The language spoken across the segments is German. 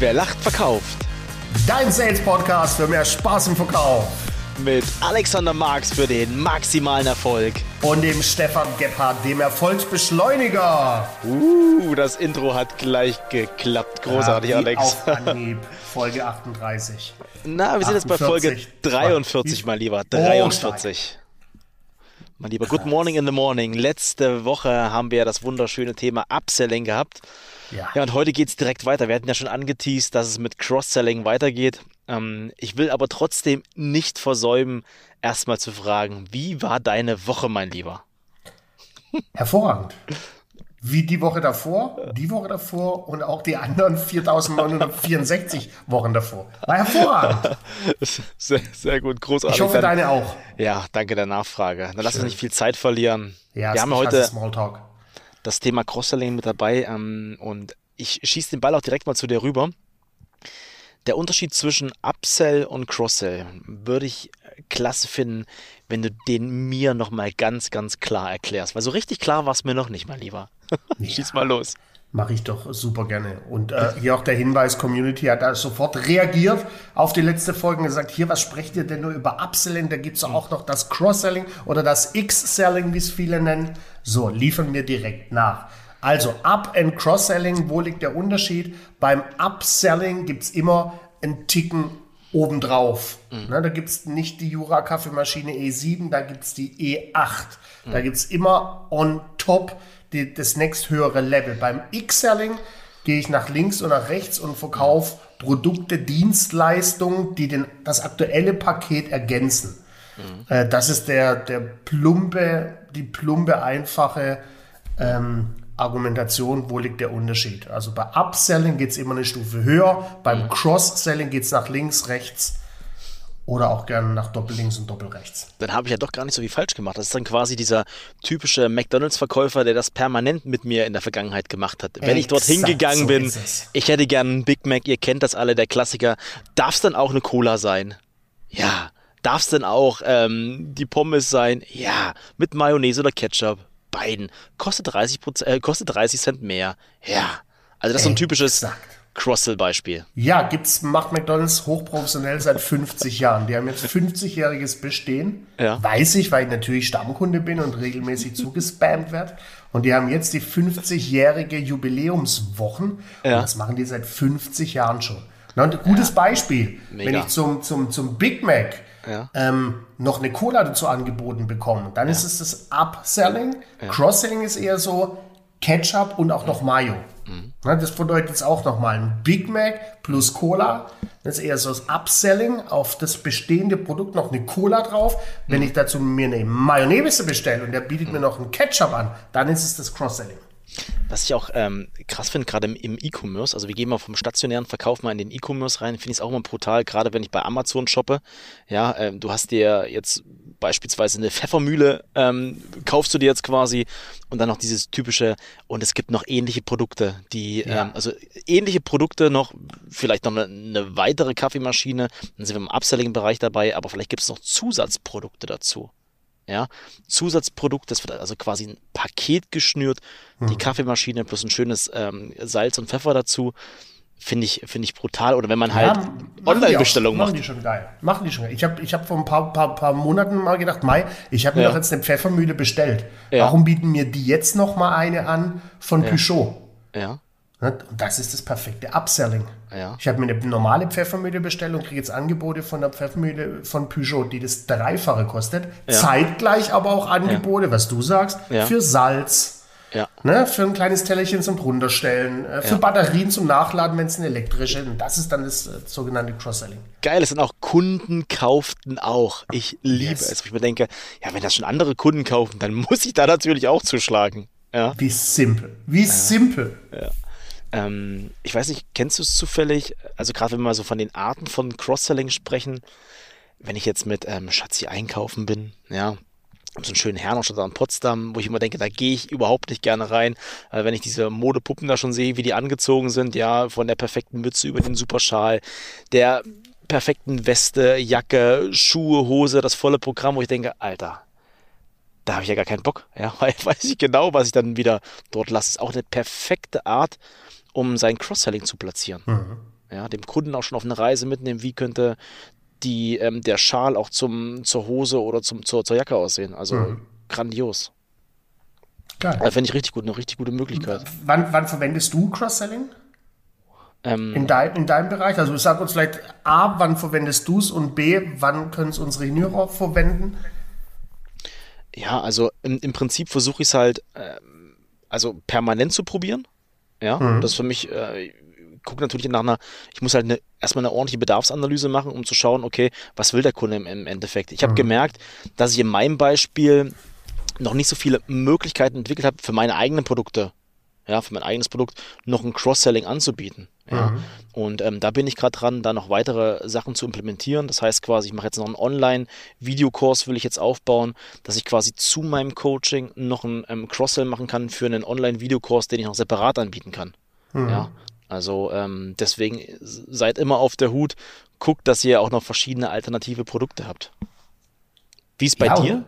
Wer lacht, verkauft. Dein Sales-Podcast für mehr Spaß im Verkauf. Mit Alexander Marx für den maximalen Erfolg. Und dem Stefan Gebhardt, dem Erfolgsbeschleuniger. Uh, das Intro hat gleich geklappt. Großartig, ja, Alex. Auf Anhieb, Folge 38. Na, wir sind jetzt bei Folge 43, mein Lieber. 43. Mein Lieber, Good Morning in the Morning. Letzte Woche haben wir das wunderschöne Thema Upselling gehabt. Ja. ja, und heute geht es direkt weiter. Wir hatten ja schon angeteased, dass es mit Cross-Selling weitergeht. Ähm, ich will aber trotzdem nicht versäumen, erstmal zu fragen, wie war deine Woche, mein Lieber? Hervorragend. Wie die Woche davor, die Woche davor und auch die anderen 4964 Wochen davor. War hervorragend. Sehr, sehr gut, großartig. Ich hoffe, deine auch. Ja, danke der Nachfrage. Dann lass uns nicht viel Zeit verlieren. Ja, wir haben heute das Thema Cross-Selling mit dabei ähm, und ich schieße den Ball auch direkt mal zu dir rüber. Der Unterschied zwischen Upsell und Cross-Sell würde ich klasse finden, wenn du den mir nochmal ganz, ganz klar erklärst. Weil so richtig klar war es mir noch nicht, mein Lieber. Ja. Schieß mal los. Mache ich doch super gerne. Und äh, hier auch der Hinweis, Community hat da sofort reagiert auf die letzte Folge und gesagt, hier, was sprecht ihr denn nur über Upselling? Da gibt es auch noch das Cross-Selling oder das X-Selling, wie es viele nennen. So, liefern wir direkt nach. Also Up- and Cross-Selling, wo liegt der Unterschied? Beim Upselling gibt es immer einen Ticken obendrauf. Mhm. Ne, da gibt es nicht die Jura-Kaffeemaschine E7, da gibt es die E8. Mhm. Da gibt es immer on top die, das nächsthöhere Level. Beim X-Selling gehe ich nach links und nach rechts und verkaufe Produkte, Dienstleistungen, die den, das aktuelle Paket ergänzen. Mhm. Äh, das ist der, der plumpe, die plumpe, einfache ähm, Argumentation, wo liegt der Unterschied. Also bei Upselling geht es immer eine Stufe höher, beim mhm. Cross-Selling geht es nach links, rechts oder auch gerne nach Doppellinks und Doppelrechts. Dann habe ich ja doch gar nicht so viel falsch gemacht. Das ist dann quasi dieser typische McDonalds-Verkäufer, der das permanent mit mir in der Vergangenheit gemacht hat. Wenn Exakt, ich dorthin gegangen so bin, ich hätte gern einen Big Mac, ihr kennt das alle, der Klassiker. Darf es dann auch eine Cola sein? Ja. Darf es denn auch ähm, die Pommes sein? Ja. Mit Mayonnaise oder Ketchup? Beiden. Kostet 30, äh, kostet 30 Cent mehr. Ja. Also das ist so ein typisches... Exakt Cross-Sell-Beispiel. Ja, gibt's, macht McDonalds hochprofessionell seit 50 Jahren. Die haben jetzt 50-jähriges Bestehen. Ja. Weiß ich, weil ich natürlich Stammkunde bin und regelmäßig zugespammt werde. Und die haben jetzt die 50-jährige Jubiläumswochen. Ja. Und das machen die seit 50 Jahren schon. Na, ein gutes ja. Beispiel, Mega. wenn ich zum, zum, zum Big Mac ja. ähm, noch eine Cola dazu angeboten bekomme, dann ist es das Upselling. Cross-Selling ist eher so Ketchup und auch noch Mayo. Mhm. Das bedeutet jetzt auch nochmal ein Big Mac plus Cola. Das ist eher so das Upselling auf das bestehende Produkt noch eine Cola drauf. Wenn mhm. ich dazu mir eine Mayonnaise bestelle und der bietet mhm. mir noch einen Ketchup an, dann ist es das Cross-Selling. Was ich auch ähm, krass finde, gerade im E-Commerce, also wir gehen mal vom stationären Verkauf mal in den E-Commerce rein, finde ich es auch immer brutal, gerade wenn ich bei Amazon shoppe. Ja, ähm, du hast dir jetzt beispielsweise eine Pfeffermühle, ähm, kaufst du dir jetzt quasi und dann noch dieses typische, und es gibt noch ähnliche Produkte, die, ja. ähm, also ähnliche Produkte noch, vielleicht noch eine, eine weitere Kaffeemaschine, dann sind wir im Upselling-Bereich dabei, aber vielleicht gibt es noch Zusatzprodukte dazu. Ja, Zusatzprodukt, das wird also quasi ein Paket geschnürt, hm. die Kaffeemaschine plus ein schönes ähm, Salz und Pfeffer dazu. Finde ich, finde ich brutal. Oder wenn man halt ja, Online-Bestellungen macht. Machen die schon geil. Machen die schon geil. Ich habe ich hab vor ein paar, paar, paar Monaten mal gedacht, Mai, ich habe mir ja. doch jetzt eine Pfeffermühle bestellt. Ja. Warum bieten mir die jetzt noch mal eine an von ja. Peugeot? Ja. Und das ist das perfekte Upselling. Ja. Ich habe mir eine normale Pfeffermühle bestellt und kriege jetzt Angebote von der Pfeffermühle von Peugeot, die das Dreifache kostet. Zeitgleich aber auch Angebote, was du sagst, für Salz. Ne, für ein kleines Tellerchen zum Drunterstellen, äh, für Batterien zum Nachladen, wenn es eine elektrische ist. Das ist dann das äh, sogenannte Cross-Selling. Geil, es sind auch Kunden kauften auch. Ich liebe yes. es. Ich mir denke, ja, wenn das schon andere Kunden kaufen, dann muss ich da natürlich auch zuschlagen. Ja. Wie simpel. Wie simpel. Ja. Ähm, ich weiß nicht, kennst du es zufällig? Also gerade wenn wir mal so von den Arten von Cross-Selling sprechen, wenn ich jetzt mit ähm, Schatzi einkaufen bin, ja, so einen schönen Herrenstadt in Potsdam, wo ich immer denke, da gehe ich überhaupt nicht gerne rein, äh, wenn ich diese Modepuppen da schon sehe, wie die angezogen sind, ja, von der perfekten Mütze über den Superschal, der perfekten Weste, Jacke, Schuhe, Hose, das volle Programm, wo ich denke, Alter, da habe ich ja gar keinen Bock, ja, weil weiß ich genau, was ich dann wieder dort lasse. Ist auch eine perfekte Art, um sein Cross-Selling zu platzieren. Mhm. Ja, dem Kunden auch schon auf eine Reise mitnehmen, wie könnte die, ähm, der Schal auch zum, zur Hose oder zum, zur, zur Jacke aussehen. Also mhm. grandios. Geil. Also Finde ich richtig gut, eine richtig gute Möglichkeit. Wann, wann verwendest du Cross-Selling? Ähm, in, dein, in deinem Bereich? Also sag uns vielleicht A, wann verwendest du es und B, wann können es unsere Juniorer verwenden? Ja, also im, im Prinzip versuche ich es halt äh, also permanent zu probieren. Ja, mhm. das ist für mich, äh, gucke natürlich nach einer, ich muss halt eine, erstmal eine ordentliche Bedarfsanalyse machen, um zu schauen, okay, was will der Kunde im, im Endeffekt. Ich habe mhm. gemerkt, dass ich in meinem Beispiel noch nicht so viele Möglichkeiten entwickelt habe, für meine eigenen Produkte, ja, für mein eigenes Produkt noch ein Cross-Selling anzubieten. Ja. Mhm. Und ähm, da bin ich gerade dran, da noch weitere Sachen zu implementieren. Das heißt quasi, ich mache jetzt noch einen Online-Videokurs, will ich jetzt aufbauen, dass ich quasi zu meinem Coaching noch einen ähm, Cross-Sell machen kann für einen Online-Videokurs, den ich noch separat anbieten kann. Mhm. Ja. Also ähm, deswegen seid immer auf der Hut, guckt, dass ihr auch noch verschiedene alternative Produkte habt. Wie ist bei ja, dir?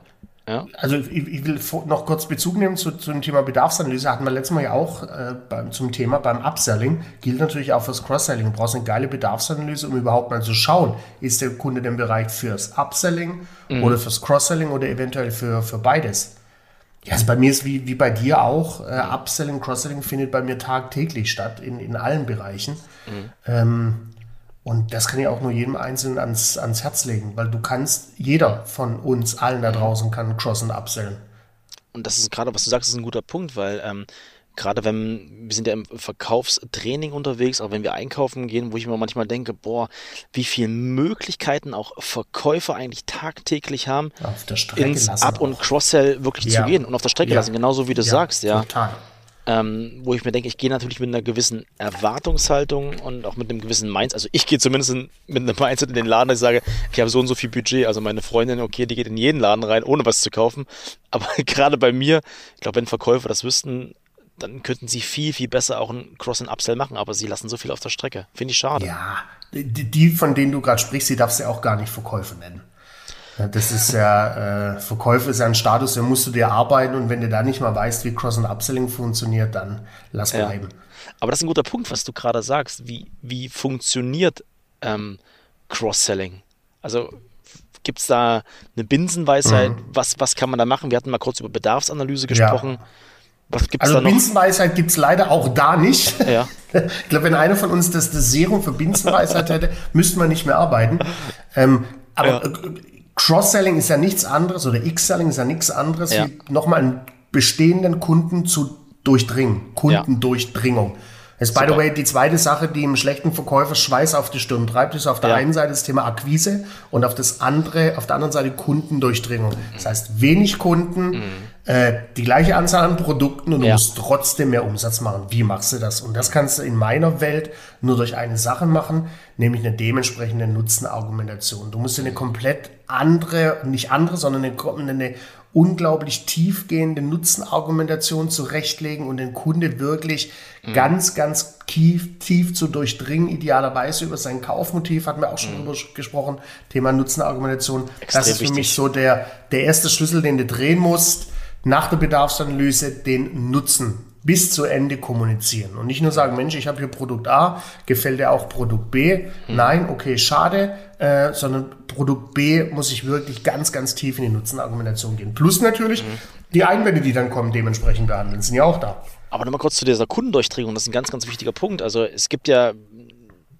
Ja. Also ich, ich, will noch kurz Bezug nehmen zu, zu dem Thema Bedarfsanalyse. Hatten wir letztes Mal ja auch äh, beim, zum Thema beim Upselling. Gilt natürlich auch fürs Cross-Selling. Du brauchst eine geile Bedarfsanalyse, um überhaupt mal zu schauen, ist der Kunde denn bereit fürs Upselling mhm. oder fürs Cross-Selling oder eventuell für, für beides. Ja, also bei mir ist wie, wie bei dir auch, äh, Upselling, Cross-Selling findet bei mir tagtäglich statt, in, in allen Bereichen. Mhm. Ähm, und das kann ich auch nur jedem Einzelnen ans, ans Herz legen, weil du kannst, jeder von uns allen da draußen kann Cross- und Upsellen. Und das ist gerade, was du sagst, ist ein guter Punkt, weil ähm, gerade wenn, wir sind ja im Verkaufstraining unterwegs, auch wenn wir einkaufen gehen, wo ich mir manchmal denke, boah, wie viele Möglichkeiten auch Verkäufer eigentlich tagtäglich haben, auf der Strecke ins Up- und Cross-Sell wirklich ja. zu gehen und auf der Strecke ja. lassen, genauso wie du ja, sagst, ja. Total ähm, wo ich mir denke, ich gehe natürlich mit einer gewissen Erwartungshaltung und auch mit einem gewissen Mindset. Also ich gehe zumindest in, mit einem Mindset in den Laden, dass ich sage, ich habe so und so viel Budget. Also meine Freundin, okay, die geht in jeden Laden rein, ohne was zu kaufen. Aber gerade bei mir, ich glaube, wenn Verkäufer das wüssten, dann könnten sie viel, viel besser auch ein Cross- und Upsell machen, aber sie lassen so viel auf der Strecke. Finde ich schade. Ja, die, von denen du gerade sprichst, die darfst du ja auch gar nicht Verkäufe nennen. Das ist ja, äh, Verkäufe ist ja ein Status, den musst du dir arbeiten und wenn du da nicht mal weißt, wie Cross- und Upselling funktioniert, dann lass ja. bleiben. Aber das ist ein guter Punkt, was du gerade sagst. Wie, wie funktioniert ähm, Cross-Selling? Also gibt es da eine Binsenweisheit? Mhm. Was, was kann man da machen? Wir hatten mal kurz über Bedarfsanalyse gesprochen. Ja. Was gibt's also da noch? Binsenweisheit gibt es leider auch da nicht. Ja. Ich glaube, wenn einer von uns das, das Serum für Binsenweisheit hätte, müssten wir nicht mehr arbeiten. Ähm, aber ja. Äh, Cross-Selling ist ja nichts anderes oder X-Selling ist ja nichts anderes, ja. wie nochmal einen bestehenden Kunden zu durchdringen. Kundendurchdringung. Das ist, by the way, die zweite Sache, die im schlechten Verkäufer Schweiß auf die Stirn treibt, ist auf der ja. einen Seite das Thema Akquise und auf das andere, auf der anderen Seite Kundendurchdringung. Das heißt, wenig Kunden, mhm. äh, die gleiche Anzahl an Produkten und du ja. musst trotzdem mehr Umsatz machen. Wie machst du das? Und das kannst du in meiner Welt nur durch eine Sache machen, nämlich eine dementsprechende Nutzenargumentation. Du musst dir eine komplett andere, nicht andere, sondern eine, eine unglaublich tiefgehende Nutzenargumentation zurechtlegen und den Kunde wirklich mhm. ganz, ganz tief, tief zu durchdringen, idealerweise über sein Kaufmotiv, hatten wir auch schon mhm. drüber gesprochen, Thema Nutzenargumentation. Extrem das ist für wichtig. mich so der, der erste Schlüssel, den du drehen musst, nach der Bedarfsanalyse den Nutzen bis zu Ende kommunizieren und nicht nur sagen, Mensch, ich habe hier Produkt A, gefällt dir auch Produkt B? Mhm. Nein, okay, schade, äh, sondern Produkt B muss ich wirklich ganz, ganz tief in die Nutzenargumentation gehen. Plus natürlich mhm. die Einwände, die dann kommen, dementsprechend behandeln, sind ja auch da. Aber nochmal kurz zu dieser Kundendurchdringung, das ist ein ganz, ganz wichtiger Punkt. Also es gibt ja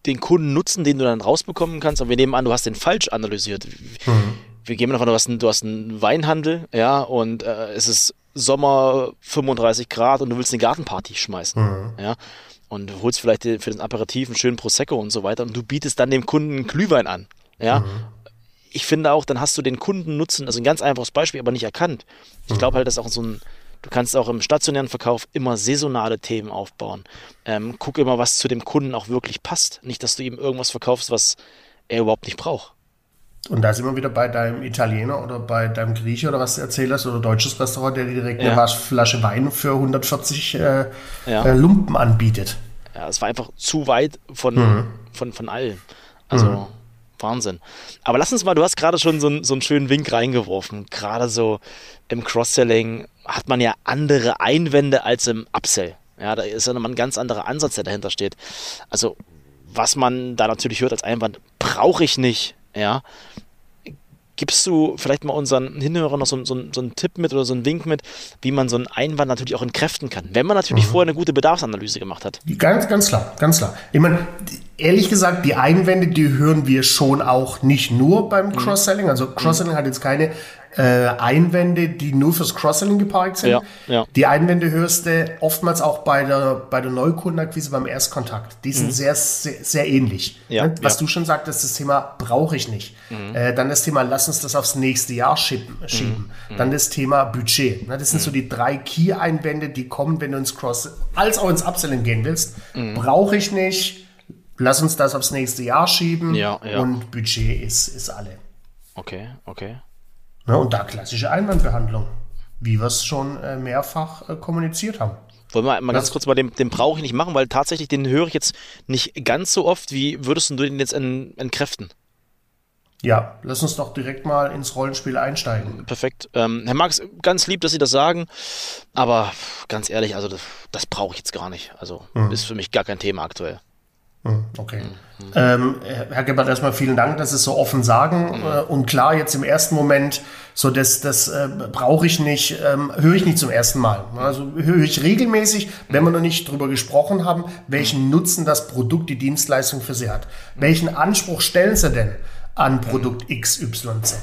den Kundennutzen, den du dann rausbekommen kannst, aber wir nehmen an, du hast den falsch analysiert. Mhm. Wir gehen davon aus, du hast einen Weinhandel, ja, und äh, es ist Sommer 35 Grad und du willst eine Gartenparty schmeißen. Mhm. Ja? Und du holst vielleicht für den Aperitif einen schönen Prosecco und so weiter und du bietest dann dem Kunden einen Glühwein an. Ja? Mhm. Ich finde auch, dann hast du den Kunden nutzen, also ein ganz einfaches Beispiel, aber nicht erkannt. Ich glaube mhm. halt, dass auch so ein, du kannst auch im stationären Verkauf immer saisonale Themen aufbauen. Ähm, guck immer, was zu dem Kunden auch wirklich passt. Nicht, dass du ihm irgendwas verkaufst, was er überhaupt nicht braucht. Und da sind wir wieder bei deinem Italiener oder bei deinem Grieche oder was du erzählt hast oder deutsches Restaurant, der dir direkt ja. eine Flasche Wein für 140 äh, ja. äh, Lumpen anbietet. Ja, es war einfach zu weit von, mhm. von, von allen. Also mhm. Wahnsinn. Aber lass uns mal, du hast gerade schon so, so einen schönen Wink reingeworfen. Gerade so im Cross-Selling hat man ja andere Einwände als im Upsell. Ja, da ist ja nochmal ein ganz anderer Ansatz, der dahinter steht. Also was man da natürlich hört als Einwand, brauche ich nicht, ja. Gibst du vielleicht mal unseren Hinhörern noch so, so, so, einen Tipp mit oder so einen Wink mit, wie man so einen Einwand natürlich auch entkräften kann, wenn man natürlich mhm. vorher eine gute Bedarfsanalyse gemacht hat? Ganz, ganz klar, ganz klar. Ich meine, ehrlich gesagt, die Einwände, die hören wir schon auch nicht nur beim mhm. Cross-Selling. Also Cross-Selling mhm. hat jetzt keine äh, Einwände, die nur fürs Cross-Selling geparkt sind. Ja, ja. Die Einwände hörst du oftmals auch bei der, bei der Neukundenakquise beim Erstkontakt. Die sind mhm. sehr, sehr, sehr, ähnlich. Ja, ne? Was du schon sagtest, das Thema brauche ich nicht. Mhm. Äh, dann das Thema, lass uns das aufs nächste Jahr schieben. schieben. Mhm. Dann das Thema Budget. Ne? Das sind so mhm. die drei Key-Einwände, die kommen, wenn du ins Cross, als auch ins Upselling gehen willst. Mhm. Brauche ich nicht. Lass uns das aufs nächste Jahr schieben. Und Budget ist, ist alle. Okay, okay. Ne, und da klassische Einwandbehandlung, wie wir es schon äh, mehrfach äh, kommuniziert haben. Wollen wir mal ganz kurz mal den, den brauche ich nicht machen, weil tatsächlich den höre ich jetzt nicht ganz so oft. Wie würdest du den jetzt entkräften? Ja, lass uns doch direkt mal ins Rollenspiel einsteigen. Perfekt. Ähm, Herr Marx, ganz lieb, dass Sie das sagen, aber ganz ehrlich, also das, das brauche ich jetzt gar nicht. Also mhm. ist für mich gar kein Thema aktuell. Hm, okay. Ähm, Herr Gebhardt, erstmal vielen Dank, dass Sie es so offen sagen. Äh, und klar, jetzt im ersten Moment, so das, das äh, brauche ich nicht, ähm, höre ich nicht zum ersten Mal. Also höre ich regelmäßig, wenn wir noch nicht drüber gesprochen haben, welchen Nutzen das Produkt, die Dienstleistung für Sie hat. Welchen Anspruch stellen Sie denn an Produkt XYZ?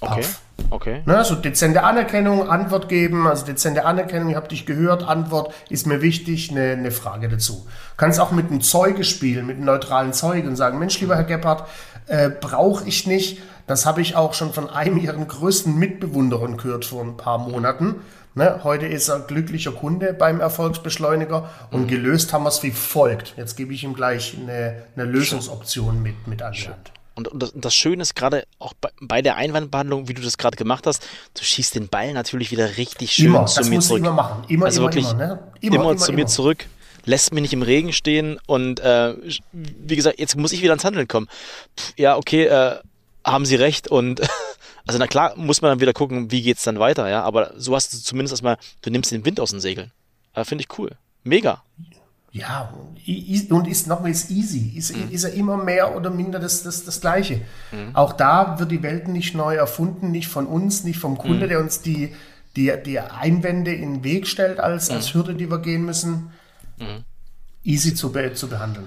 Okay. Okay. Ne, so dezente Anerkennung, Antwort geben, also dezente Anerkennung, ich habe dich gehört, Antwort ist mir wichtig, eine, eine Frage dazu. Du kannst auch mit einem Zeuge spielen, mit einem neutralen Zeuge und sagen, Mensch, lieber Herr Gebhardt, äh, brauche ich nicht. Das habe ich auch schon von einem Ihren größten Mitbewunderern gehört vor ein paar Monaten. Ne, heute ist er glücklicher Kunde beim Erfolgsbeschleuniger und mhm. gelöst haben wir es wie folgt. Jetzt gebe ich ihm gleich eine, eine Lösungsoption mit, mit an die Hand. Und, und, das, und das Schöne ist gerade auch bei, bei, der Einwandbehandlung, wie du das gerade gemacht hast, du schießt den Ball natürlich wieder richtig schön immer, zu mir zurück. Immer machen. Immer, also immer, wirklich immer, ne? immer, immer, zu mir zurück, lässt mich nicht im Regen stehen und äh, wie gesagt, jetzt muss ich wieder ins Handeln kommen. Pff, ja, okay, äh, haben sie recht und also na klar muss man dann wieder gucken, wie geht es dann weiter, ja, aber so hast du zumindest erstmal, du nimmst den Wind aus den Segeln. Äh, Finde ich cool. Mega. Ja, und ist nochmal ist easy, ist, mhm. ist er immer mehr oder minder das, das, das Gleiche. Mhm. Auch da wird die Welt nicht neu erfunden, nicht von uns, nicht vom Kunde, mhm. der uns die, die, die Einwände in den Weg stellt als, als mhm. Hürde, die wir gehen müssen. Mhm. Easy zu, be zu behandeln.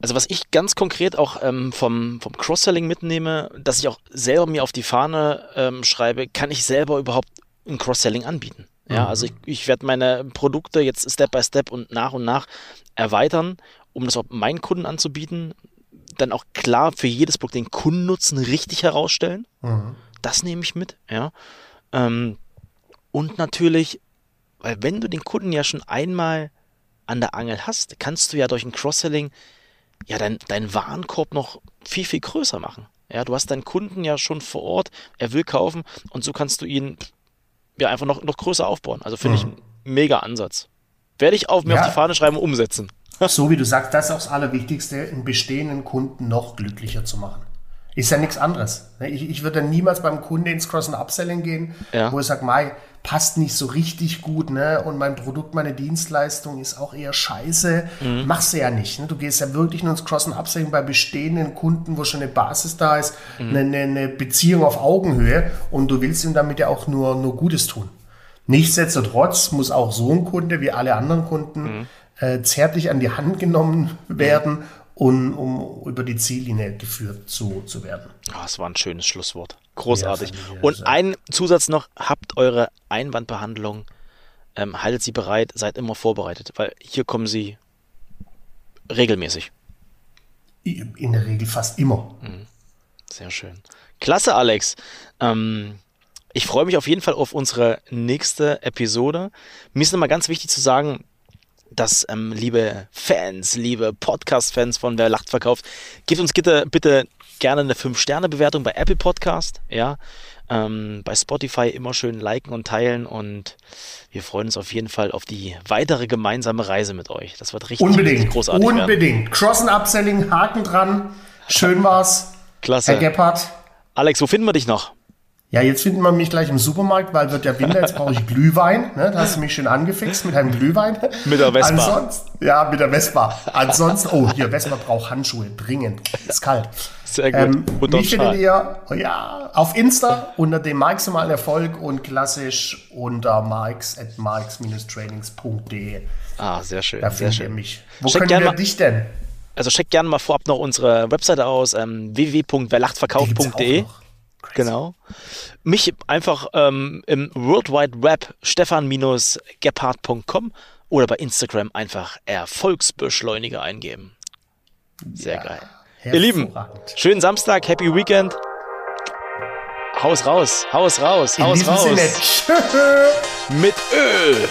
Also was ich ganz konkret auch ähm, vom, vom Cross-Selling mitnehme, dass ich auch selber mir auf die Fahne ähm, schreibe, kann ich selber überhaupt ein Cross-Selling anbieten? Ja, mhm. also ich, ich werde meine Produkte jetzt Step by Step und nach und nach erweitern, um das auch meinen Kunden anzubieten. Dann auch klar für jedes Produkt den Kundennutzen richtig herausstellen. Mhm. Das nehme ich mit, ja. Ähm, und natürlich, weil wenn du den Kunden ja schon einmal an der Angel hast, kannst du ja durch ein Cross-Selling ja deinen dein Warenkorb noch viel, viel größer machen. Ja, du hast deinen Kunden ja schon vor Ort, er will kaufen und so kannst du ihn ja, einfach noch, noch größer aufbauen. Also finde mhm. ich ein mega Ansatz. Werde ich auf mir ja. auf die Fahne schreiben und umsetzen. so wie du sagst, das ist auch das Allerwichtigste, einen bestehenden Kunden noch glücklicher zu machen. Ist ja nichts anderes. Ich, ich würde niemals beim Kunden ins Cross- und Upselling gehen, ja. wo ich sage, Mai, passt nicht so richtig gut, ne? Und mein Produkt, meine Dienstleistung ist auch eher scheiße. Mhm. Machst du ja nicht. Ne? Du gehst ja wirklich nur ins Cross- und Upselling bei bestehenden Kunden, wo schon eine Basis da ist, mhm. eine, eine, Beziehung auf Augenhöhe und du willst ihm damit ja auch nur, nur Gutes tun. Nichtsdestotrotz muss auch so ein Kunde wie alle anderen Kunden mhm. äh, zärtlich an die Hand genommen werden und um über die Ziellinie geführt zu, zu werden. Oh, das war ein schönes Schlusswort. Großartig. Ja, und ein Zusatz noch, habt eure Einwandbehandlung, ähm, haltet sie bereit, seid immer vorbereitet, weil hier kommen sie regelmäßig. In der Regel fast immer. Mhm. Sehr schön. Klasse, Alex. Ähm, ich freue mich auf jeden Fall auf unsere nächste Episode. Mir ist nochmal ganz wichtig zu sagen, dass, ähm, liebe Fans, liebe Podcast-Fans von Wer lacht verkauft, gebt uns bitte, bitte gerne eine 5-Sterne-Bewertung bei Apple Podcast, ja. Ähm, bei Spotify immer schön liken und teilen und wir freuen uns auf jeden Fall auf die weitere gemeinsame Reise mit euch. Das wird richtig, unbedingt, richtig großartig. Unbedingt. Werden. Cross- und Upselling, Haken dran. Schön war's. Klasse. Herr Gebhardt. Alex, wo finden wir dich noch? Ja, jetzt findet man mich gleich im Supermarkt, weil wird ja Winter, jetzt brauche ich Glühwein. Ne? Da hast du mich schön angefixt mit einem Glühwein. Mit der Vespa. Ansonsten, ja, mit der Vespa. Ansonsten, oh, hier, Vespa braucht Handschuhe, dringend. Ist kalt. Sehr gut. Ähm, mich findet ihr oh ja, auf Insta unter dem maximalen Erfolg und klassisch unter marks at marks-trainings.de. Ah, sehr schön. Da sehr findet ihr schön. mich. Wo Check können wir mal- dich denn? Also checkt gerne mal vorab noch unsere Webseite aus, ähm, www.werlachtverkauft.de. Crazy. Genau. Mich einfach ähm, im World Wide Web stefan-gebhardt.com oder bei Instagram einfach Erfolgsbeschleuniger eingeben. Sehr Ja, geil. Ihr Lieben, schönen Samstag, Happy Weekend. Haus raus, Haus raus, Haus raus. Sinne. Mit Ö.